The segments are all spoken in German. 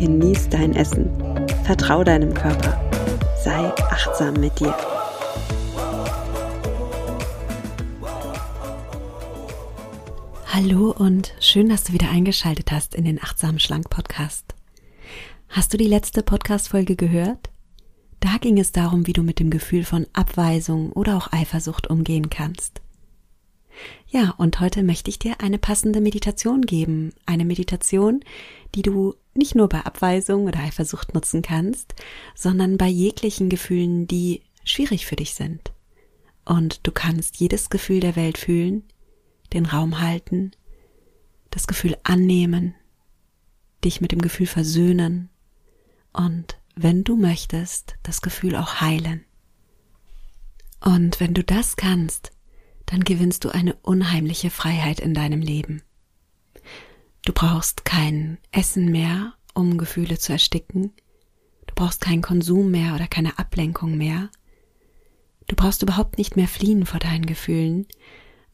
genieß dein Essen, vertrau deinem Körper, sei achtsam mit dir. Hallo und schön, dass du wieder eingeschaltet hast in den Achtsam Schlank Podcast. Hast du die letzte Podcast-Folge gehört? Da ging es darum, wie du mit dem Gefühl von Abweisung oder auch Eifersucht umgehen kannst. Ja, und heute möchte ich dir eine passende Meditation geben. Eine Meditation, die du nicht nur bei Abweisung oder Eifersucht nutzen kannst, sondern bei jeglichen Gefühlen, die schwierig für dich sind. Und du kannst jedes Gefühl der Welt fühlen, den Raum halten, das Gefühl annehmen, dich mit dem Gefühl versöhnen und, wenn du möchtest, das Gefühl auch heilen. Und wenn du das kannst, dann gewinnst du eine unheimliche Freiheit in deinem Leben. Du brauchst kein Essen mehr, um Gefühle zu ersticken. Du brauchst keinen Konsum mehr oder keine Ablenkung mehr. Du brauchst überhaupt nicht mehr fliehen vor deinen Gefühlen,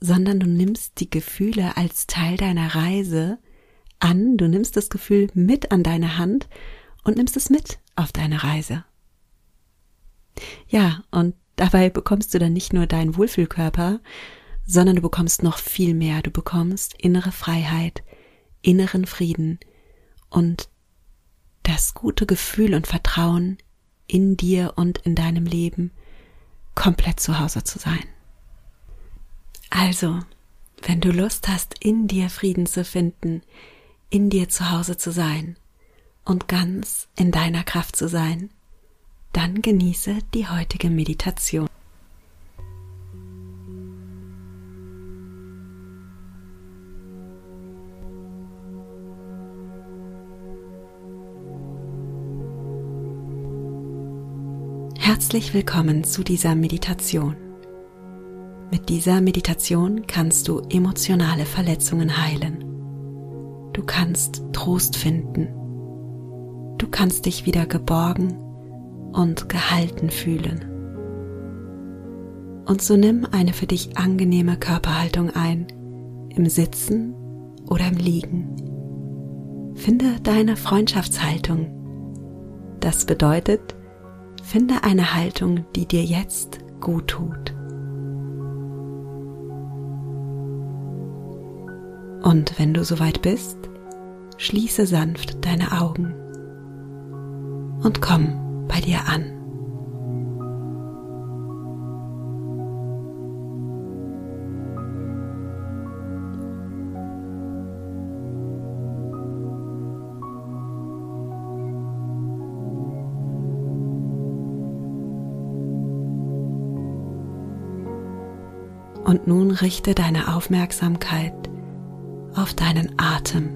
sondern du nimmst die Gefühle als Teil deiner Reise an, du nimmst das Gefühl mit an deine Hand und nimmst es mit auf deine Reise. Ja, und dabei bekommst du dann nicht nur deinen Wohlfühlkörper, sondern du bekommst noch viel mehr. Du bekommst innere Freiheit, inneren Frieden und das gute Gefühl und Vertrauen in dir und in deinem Leben komplett zu Hause zu sein. Also, wenn du Lust hast, in dir Frieden zu finden, in dir zu Hause zu sein und ganz in deiner Kraft zu sein, dann genieße die heutige Meditation. Herzlich willkommen zu dieser Meditation. Mit dieser Meditation kannst du emotionale Verletzungen heilen. Du kannst Trost finden. Du kannst dich wieder geborgen und gehalten fühlen. Und so nimm eine für dich angenehme Körperhaltung ein, im Sitzen oder im Liegen. Finde deine Freundschaftshaltung. Das bedeutet, finde eine Haltung, die dir jetzt gut tut. Und wenn du soweit bist, schließe sanft deine Augen und komm bei dir an. Richte deine Aufmerksamkeit auf deinen Atem.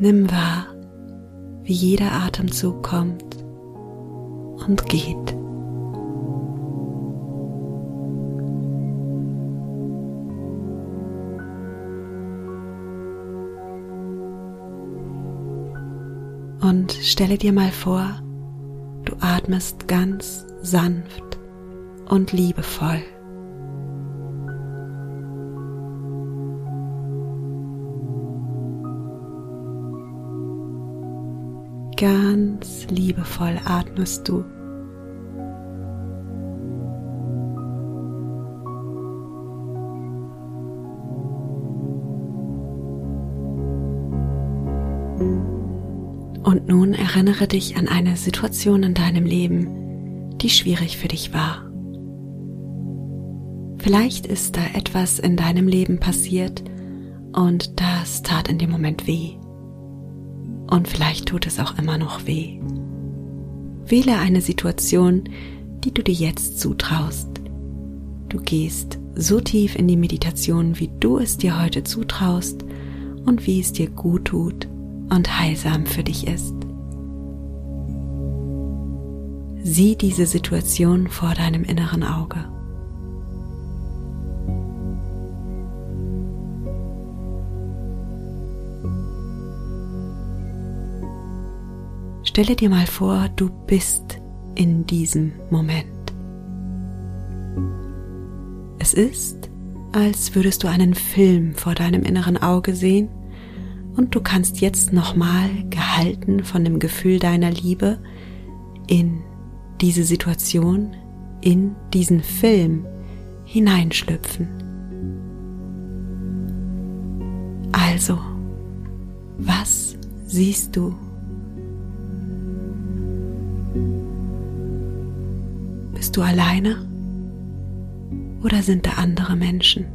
Nimm wahr, wie jeder Atemzug kommt und geht. Und stelle dir mal vor, du atmest ganz sanft und liebevoll. Ganz liebevoll atmest du. Nun erinnere dich an eine Situation in deinem Leben, die schwierig für dich war. Vielleicht ist da etwas in deinem Leben passiert und das tat in dem Moment weh. Und vielleicht tut es auch immer noch weh. Wähle eine Situation, die du dir jetzt zutraust. Du gehst so tief in die Meditation, wie du es dir heute zutraust und wie es dir gut tut und heilsam für dich ist. Sieh diese Situation vor deinem inneren Auge. Stelle dir mal vor, du bist in diesem Moment. Es ist, als würdest du einen Film vor deinem inneren Auge sehen und du kannst jetzt nochmal gehalten von dem Gefühl deiner Liebe in diese Situation, in diesen Film hineinschlüpfen. Also, was siehst du? Bist du alleine oder sind da andere Menschen?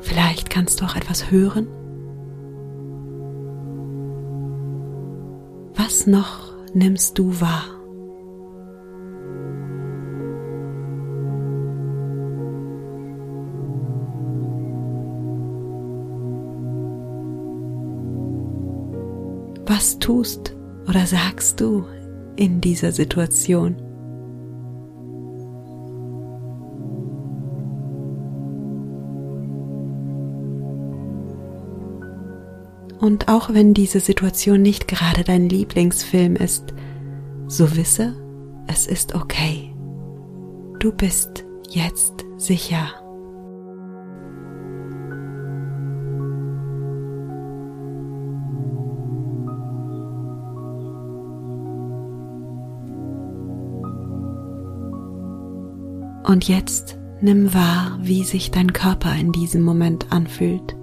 Vielleicht kannst du auch etwas hören. Noch nimmst du wahr? Was tust oder sagst du in dieser Situation? Und auch wenn diese Situation nicht gerade dein Lieblingsfilm ist, so wisse, es ist okay. Du bist jetzt sicher. Und jetzt nimm wahr, wie sich dein Körper in diesem Moment anfühlt.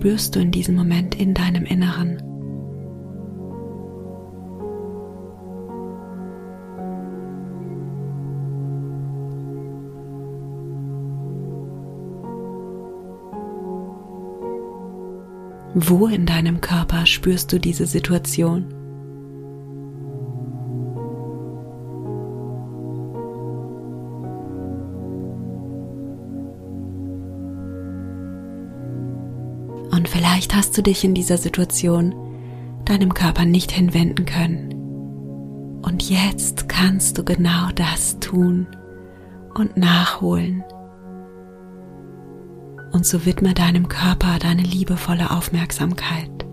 Spürst du in diesem Moment in deinem Inneren? Wo in deinem Körper spürst du diese Situation? Du dich in dieser Situation deinem Körper nicht hinwenden können. Und jetzt kannst du genau das tun und nachholen. Und so widme deinem Körper deine liebevolle Aufmerksamkeit.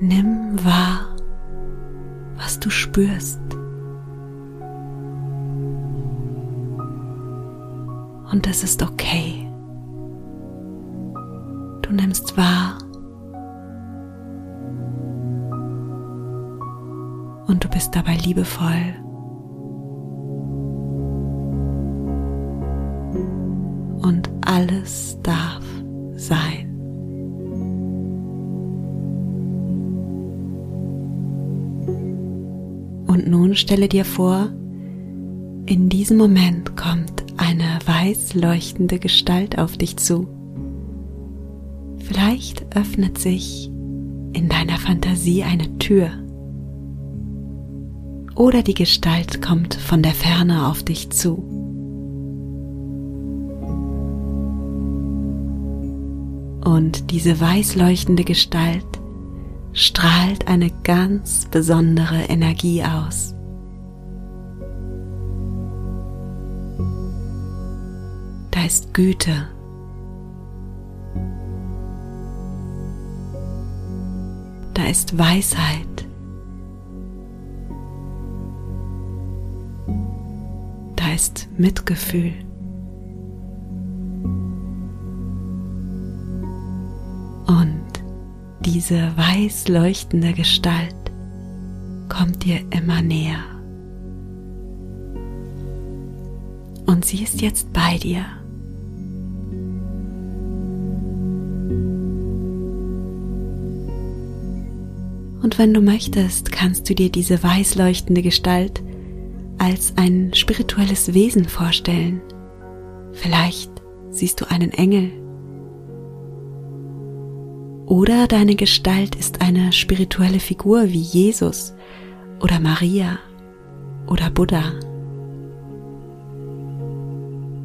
Nimm wahr, was du spürst. Und es ist okay. Du nimmst wahr und du bist dabei liebevoll. Und alles darf sein. Und nun stelle dir vor, in diesem Moment kommt eine weiß leuchtende Gestalt auf dich zu. Vielleicht öffnet sich in deiner Fantasie eine Tür. Oder die Gestalt kommt von der Ferne auf dich zu. Und diese weiß leuchtende Gestalt strahlt eine ganz besondere Energie aus. Da ist Güte da ist Weisheit. Da ist Mitgefühl. Und diese weiß leuchtende Gestalt kommt dir immer näher. Und sie ist jetzt bei dir. Und wenn du möchtest, kannst du dir diese weiß leuchtende Gestalt als ein spirituelles Wesen vorstellen. Vielleicht siehst du einen Engel. Oder deine Gestalt ist eine spirituelle Figur wie Jesus oder Maria oder Buddha.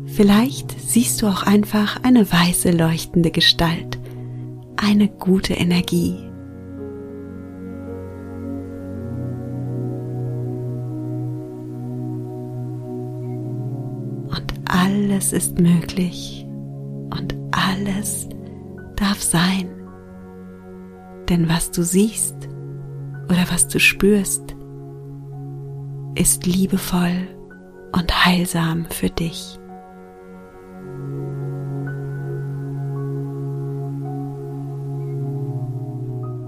Vielleicht siehst du auch einfach eine weiße leuchtende Gestalt, eine gute Energie. Alles ist möglich und alles darf sein. Denn was du siehst oder was du spürst, ist liebevoll und heilsam für dich.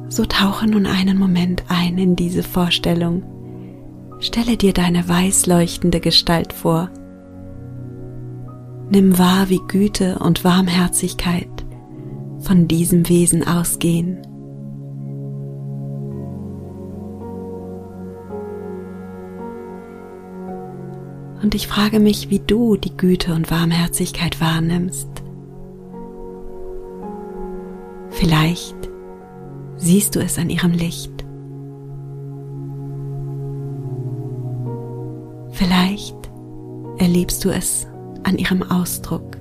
So tauche nun einen Moment ein in diese Vorstellung. Stelle dir deine weiß leuchtende Gestalt vor. Nimm wahr, wie Güte und Warmherzigkeit von diesem Wesen ausgehen. Und ich frage mich, wie du die Güte und Warmherzigkeit wahrnimmst. Vielleicht siehst du es an ihrem Licht. Vielleicht erlebst du es an ihrem Ausdruck.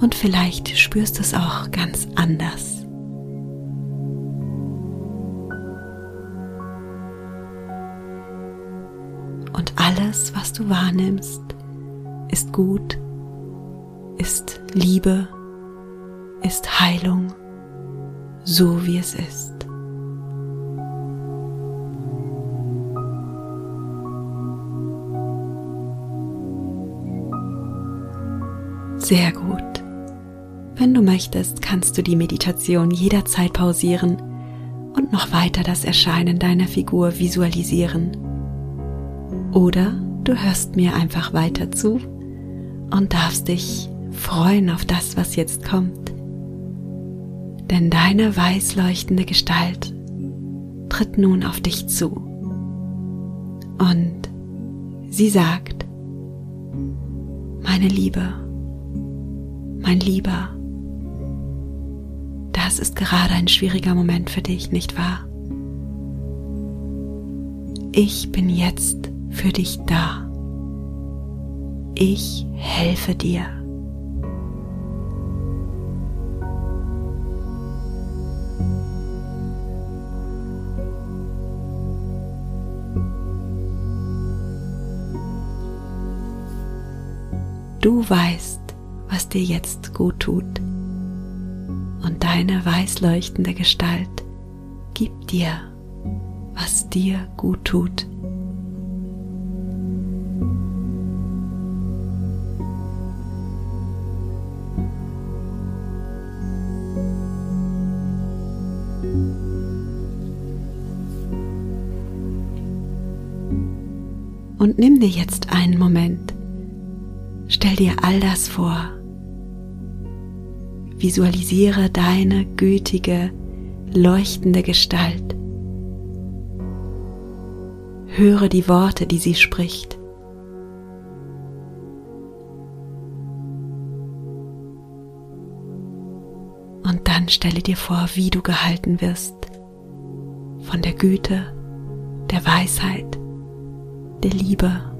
Und vielleicht spürst du es auch ganz anders. Und alles, was du wahrnimmst, ist gut ist Liebe, ist Heilung, so wie es ist. Sehr gut. Wenn du möchtest, kannst du die Meditation jederzeit pausieren und noch weiter das Erscheinen deiner Figur visualisieren. Oder du hörst mir einfach weiter zu und darfst dich freuen auf das, was jetzt kommt. Denn deine weiß leuchtende Gestalt tritt nun auf dich zu. Und sie sagt, meine Liebe, mein Lieber, das ist gerade ein schwieriger Moment für dich, nicht wahr? Ich bin jetzt für dich da. Ich helfe dir. Du weißt, was dir jetzt gut tut. Und deine weißleuchtende Gestalt gibt dir, was dir gut tut. Und nimm dir jetzt einen Moment, Stell dir all das vor. Visualisiere deine gütige, leuchtende Gestalt. Höre die Worte, die sie spricht. Und dann stelle dir vor, wie du gehalten wirst von der Güte, der Weisheit, der Liebe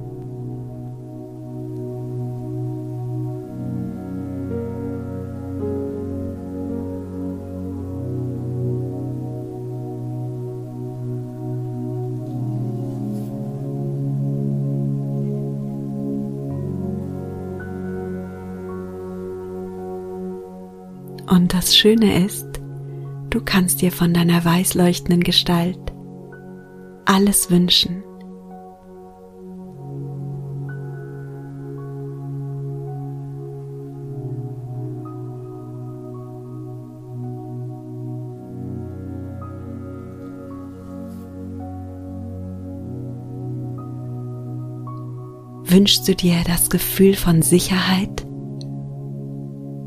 das Schöne ist, du kannst dir von deiner weiß leuchtenden Gestalt alles wünschen. Wünschst du dir das Gefühl von Sicherheit,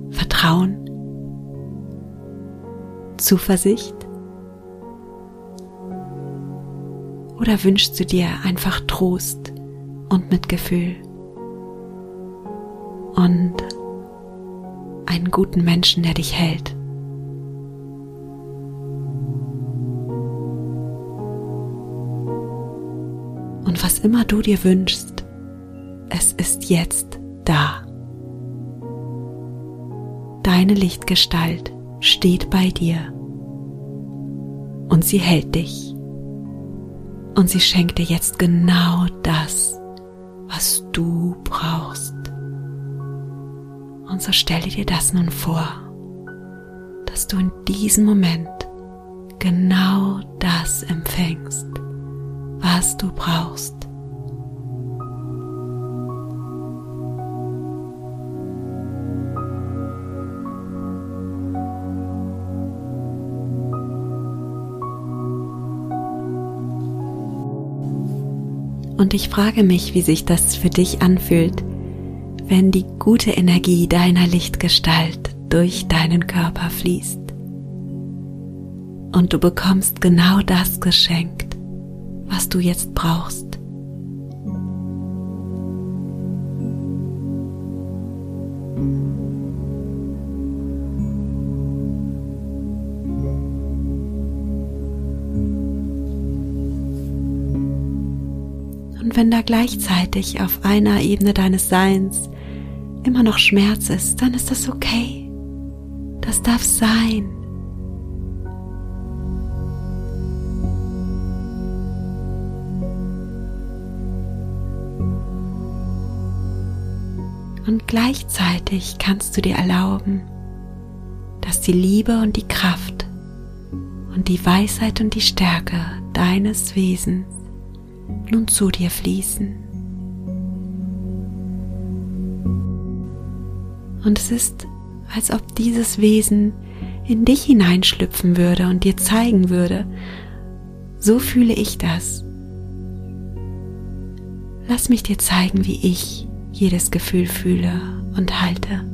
Vertrauen, Zuversicht? Oder wünschst du dir einfach Trost und Mitgefühl und einen guten Menschen, der dich hält? Und was immer du dir wünschst, es ist jetzt da. Deine Lichtgestalt steht bei dir und sie hält dich und sie schenkt dir jetzt genau das, was du brauchst. Und so stelle dir das nun vor, dass du in diesem Moment genau das empfängst, was du brauchst. Und ich frage mich, wie sich das für dich anfühlt, wenn die gute Energie deiner Lichtgestalt durch deinen Körper fließt. Und du bekommst genau das geschenkt, was du jetzt brauchst. Wenn da gleichzeitig auf einer Ebene deines Seins immer noch Schmerz ist, dann ist das okay. Das darf sein. Und gleichzeitig kannst du dir erlauben, dass die Liebe und die Kraft und die Weisheit und die Stärke deines Wesens nun zu dir fließen. Und es ist, als ob dieses Wesen in dich hineinschlüpfen würde und dir zeigen würde, so fühle ich das. Lass mich dir zeigen, wie ich jedes Gefühl fühle und halte.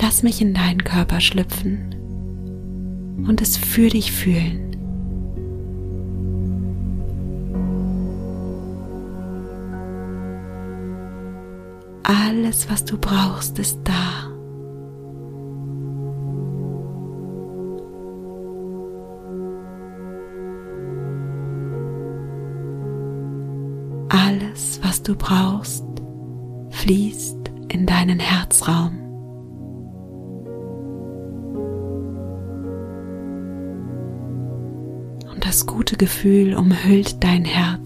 Lass mich in deinen Körper schlüpfen und es für dich fühlen. Alles, was du brauchst, ist da. Alles, was du brauchst, fließt in deinen Herzraum. Und das gute Gefühl umhüllt dein Herz.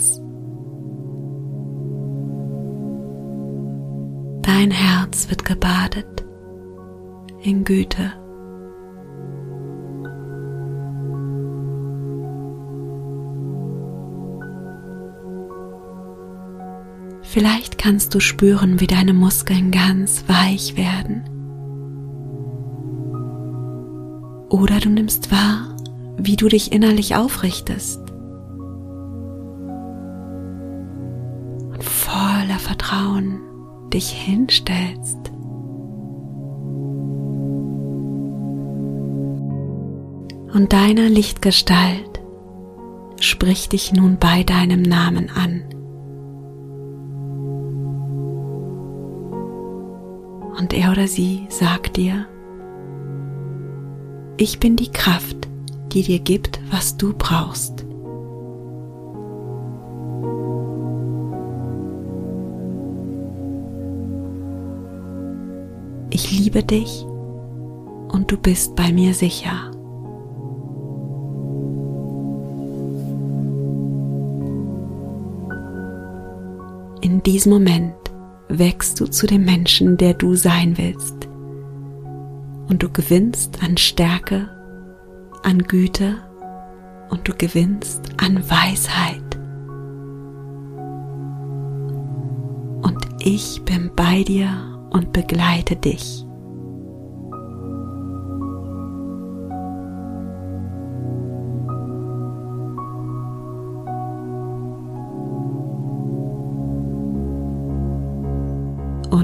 Dein Herz wird gebadet in Güte. Vielleicht kannst du spüren, wie deine Muskeln ganz weich werden. Oder du nimmst wahr, wie du dich innerlich aufrichtest. Und voller Vertrauen dich hinstellst. Und deine Lichtgestalt spricht dich nun bei deinem Namen an. Und er oder sie sagt dir, ich bin die Kraft, die dir gibt, was du brauchst. Liebe dich und du bist bei mir sicher. In diesem Moment wächst du zu dem Menschen, der du sein willst. Und du gewinnst an Stärke, an Güte und du gewinnst an Weisheit. Und ich bin bei dir und begleite dich.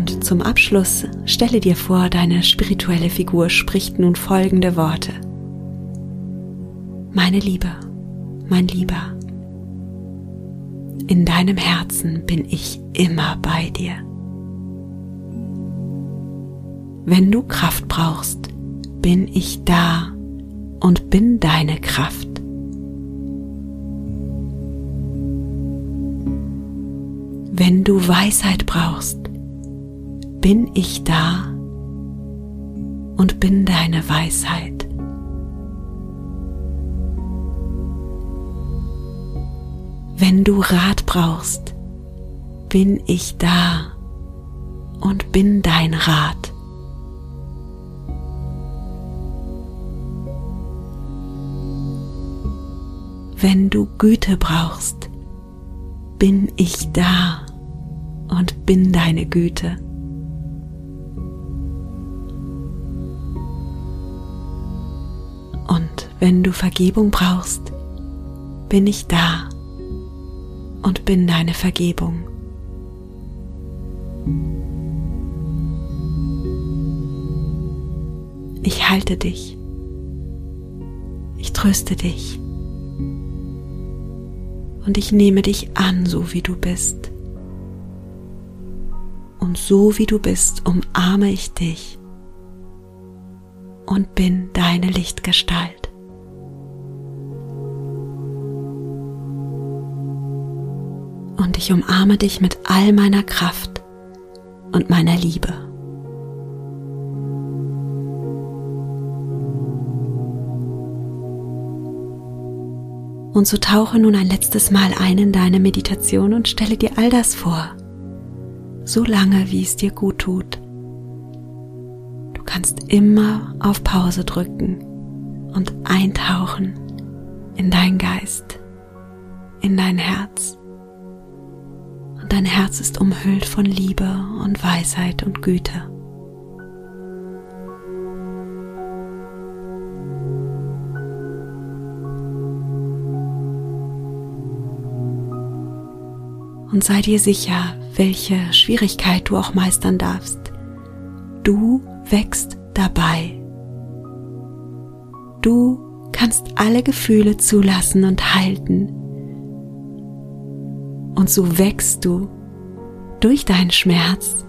Und zum Abschluss stelle dir vor, deine spirituelle Figur spricht nun folgende Worte. Meine Liebe, mein Lieber, in deinem Herzen bin ich immer bei dir. Wenn du Kraft brauchst, bin ich da und bin deine Kraft. Wenn du Weisheit brauchst, bin ich da und bin deine Weisheit. Wenn du Rat brauchst, bin ich da und bin dein Rat. Wenn du Güte brauchst, bin ich da und bin deine Güte. Wenn du Vergebung brauchst, bin ich da und bin deine Vergebung. Ich halte dich. Ich tröste dich. Und ich nehme dich an, so wie du bist. Und so wie du bist, umarme ich dich und bin deine Lichtgestalt. Ich umarme dich mit all meiner Kraft und meiner Liebe. Und so tauche nun ein letztes Mal ein in deine Meditation und stelle dir all das vor, so lange wie es dir gut tut. Du kannst immer auf Pause drücken und eintauchen in dein Geist, in dein Herz dein Herz ist umhüllt von Liebe und Weisheit und Güte. Und sei dir sicher, welche Schwierigkeit du auch meistern darfst. Du wächst dabei. Du kannst alle Gefühle zulassen und halten und so wächst du durch deinen Schmerz.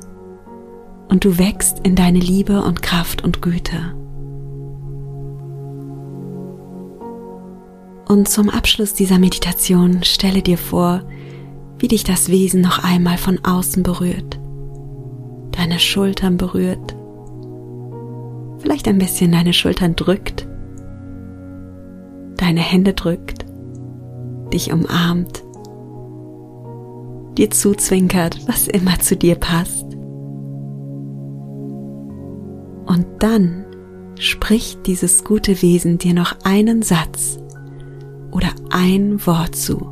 Und du wächst in deine Liebe und Kraft und Güte. Und zum Abschluss dieser Meditation stelle dir vor, wie dich das Wesen noch einmal von außen berührt, deine Schultern berührt, vielleicht ein bisschen deine Schultern drückt, deine Hände drückt, dich umarmt dir zuzwinkert, was immer zu dir passt. Und dann spricht dieses gute Wesen dir noch einen Satz oder ein Wort zu.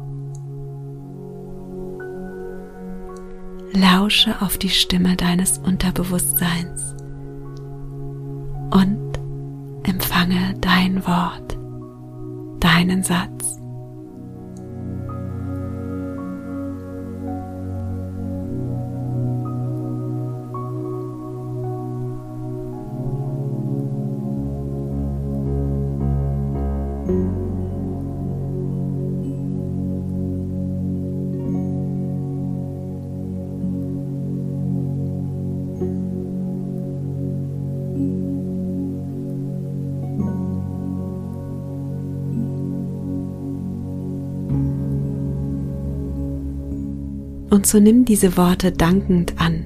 Lausche auf die Stimme deines Unterbewusstseins und empfange dein Wort, deinen Satz. So nimm diese Worte dankend an.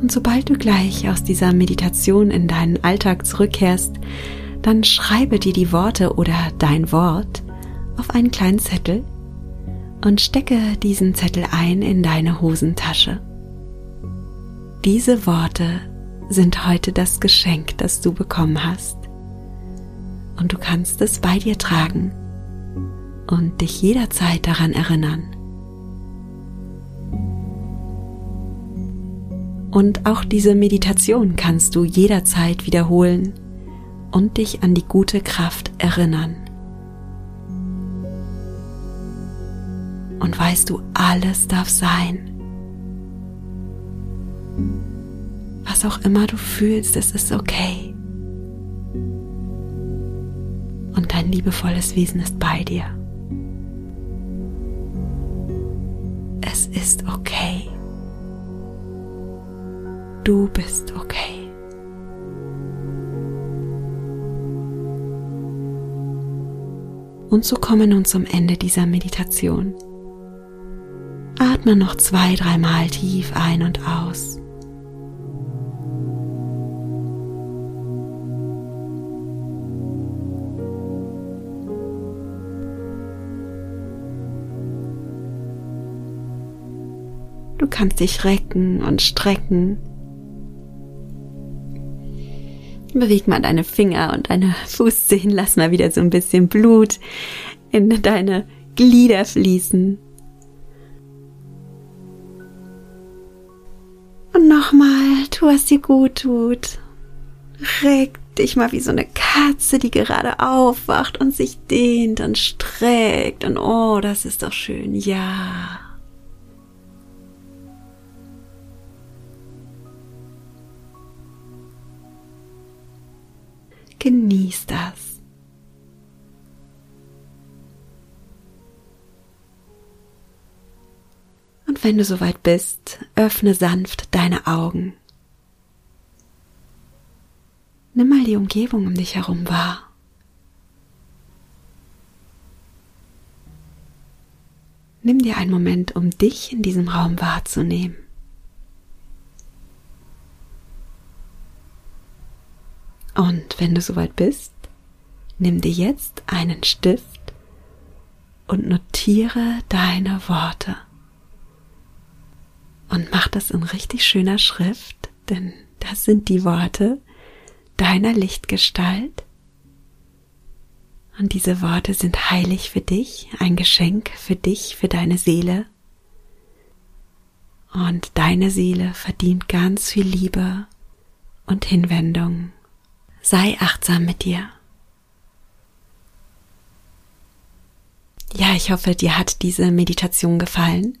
Und sobald du gleich aus dieser Meditation in deinen Alltag zurückkehrst, dann schreibe dir die Worte oder dein Wort auf einen kleinen Zettel und stecke diesen Zettel ein in deine Hosentasche. Diese Worte sind heute das Geschenk, das du bekommen hast und du kannst es bei dir tragen und dich jederzeit daran erinnern. Und auch diese Meditation kannst du jederzeit wiederholen und dich an die gute Kraft erinnern. und weißt du, alles darf sein. Was auch immer du fühlst, es ist okay. Und dein liebevolles Wesen ist bei dir. Es ist okay. Du bist okay. Und so kommen wir nun zum Ende dieser Meditation. Atme noch zwei, dreimal tief ein und aus. Kannst dich recken und strecken. Beweg mal deine Finger und deine Fußzehen. Lass mal wieder so ein bisschen Blut in deine Glieder fließen. Und nochmal, tu, was dir gut tut. Reck dich mal wie so eine Katze, die gerade aufwacht und sich dehnt und streckt. Und oh, das ist doch schön. Ja. Genieß das. Und wenn du soweit bist, öffne sanft deine Augen. Nimm mal die Umgebung um dich herum wahr. Nimm dir einen Moment, um dich in diesem Raum wahrzunehmen. Und wenn du soweit bist, nimm dir jetzt einen Stift und notiere deine Worte. Und mach das in richtig schöner Schrift, denn das sind die Worte deiner Lichtgestalt. Und diese Worte sind heilig für dich, ein Geschenk für dich, für deine Seele. Und deine Seele verdient ganz viel Liebe und Hinwendung Sei achtsam mit dir. Ja, ich hoffe, dir hat diese Meditation gefallen.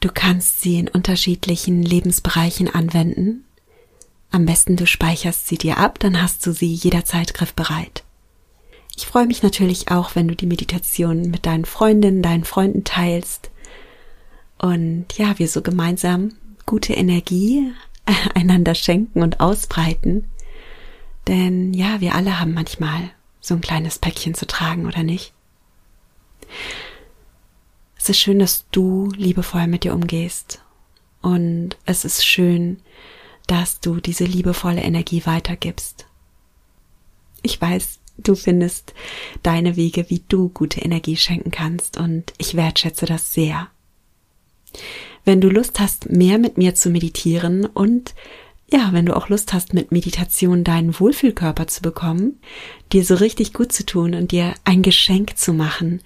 Du kannst sie in unterschiedlichen Lebensbereichen anwenden. Am besten du speicherst sie dir ab, dann hast du sie jederzeit griffbereit. Ich freue mich natürlich auch, wenn du die Meditation mit deinen Freundinnen, deinen Freunden teilst und ja, wir so gemeinsam gute Energie einander schenken und ausbreiten. Denn ja, wir alle haben manchmal so ein kleines Päckchen zu tragen, oder nicht? Es ist schön, dass du liebevoll mit dir umgehst. Und es ist schön, dass du diese liebevolle Energie weitergibst. Ich weiß, du findest deine Wege, wie du gute Energie schenken kannst und ich wertschätze das sehr. Wenn du Lust hast, mehr mit mir zu meditieren und ja, wenn du auch Lust hast, mit Meditation deinen Wohlfühlkörper zu bekommen, dir so richtig gut zu tun und dir ein Geschenk zu machen,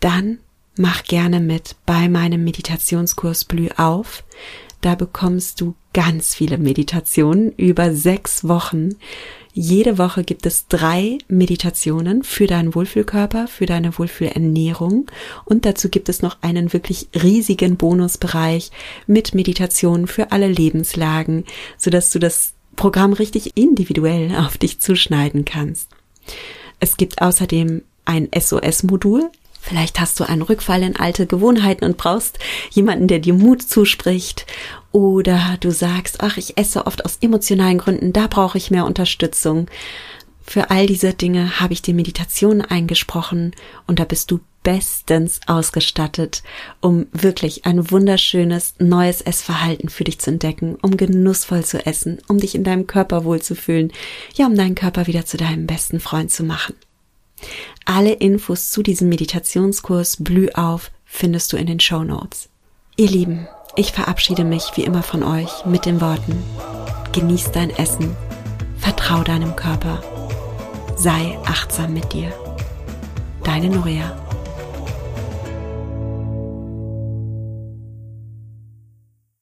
dann mach gerne mit bei meinem Meditationskurs Blüh auf. Da bekommst du ganz viele Meditationen über sechs Wochen jede Woche gibt es drei Meditationen für deinen Wohlfühlkörper, für deine Wohlfühlernährung und dazu gibt es noch einen wirklich riesigen Bonusbereich mit Meditationen für alle Lebenslagen, sodass du das Programm richtig individuell auf dich zuschneiden kannst. Es gibt außerdem ein SOS-Modul, Vielleicht hast du einen Rückfall in alte Gewohnheiten und brauchst jemanden, der dir Mut zuspricht. Oder du sagst, ach, ich esse oft aus emotionalen Gründen, da brauche ich mehr Unterstützung. Für all diese Dinge habe ich dir Meditation eingesprochen und da bist du bestens ausgestattet, um wirklich ein wunderschönes neues Essverhalten für dich zu entdecken, um genussvoll zu essen, um dich in deinem Körper wohlzufühlen, ja, um deinen Körper wieder zu deinem besten Freund zu machen. Alle Infos zu diesem Meditationskurs Blüh auf findest du in den Show Notes. Ihr Lieben, ich verabschiede mich wie immer von euch mit den Worten, genieß dein Essen, vertrau deinem Körper, sei achtsam mit dir. Deine Nuria.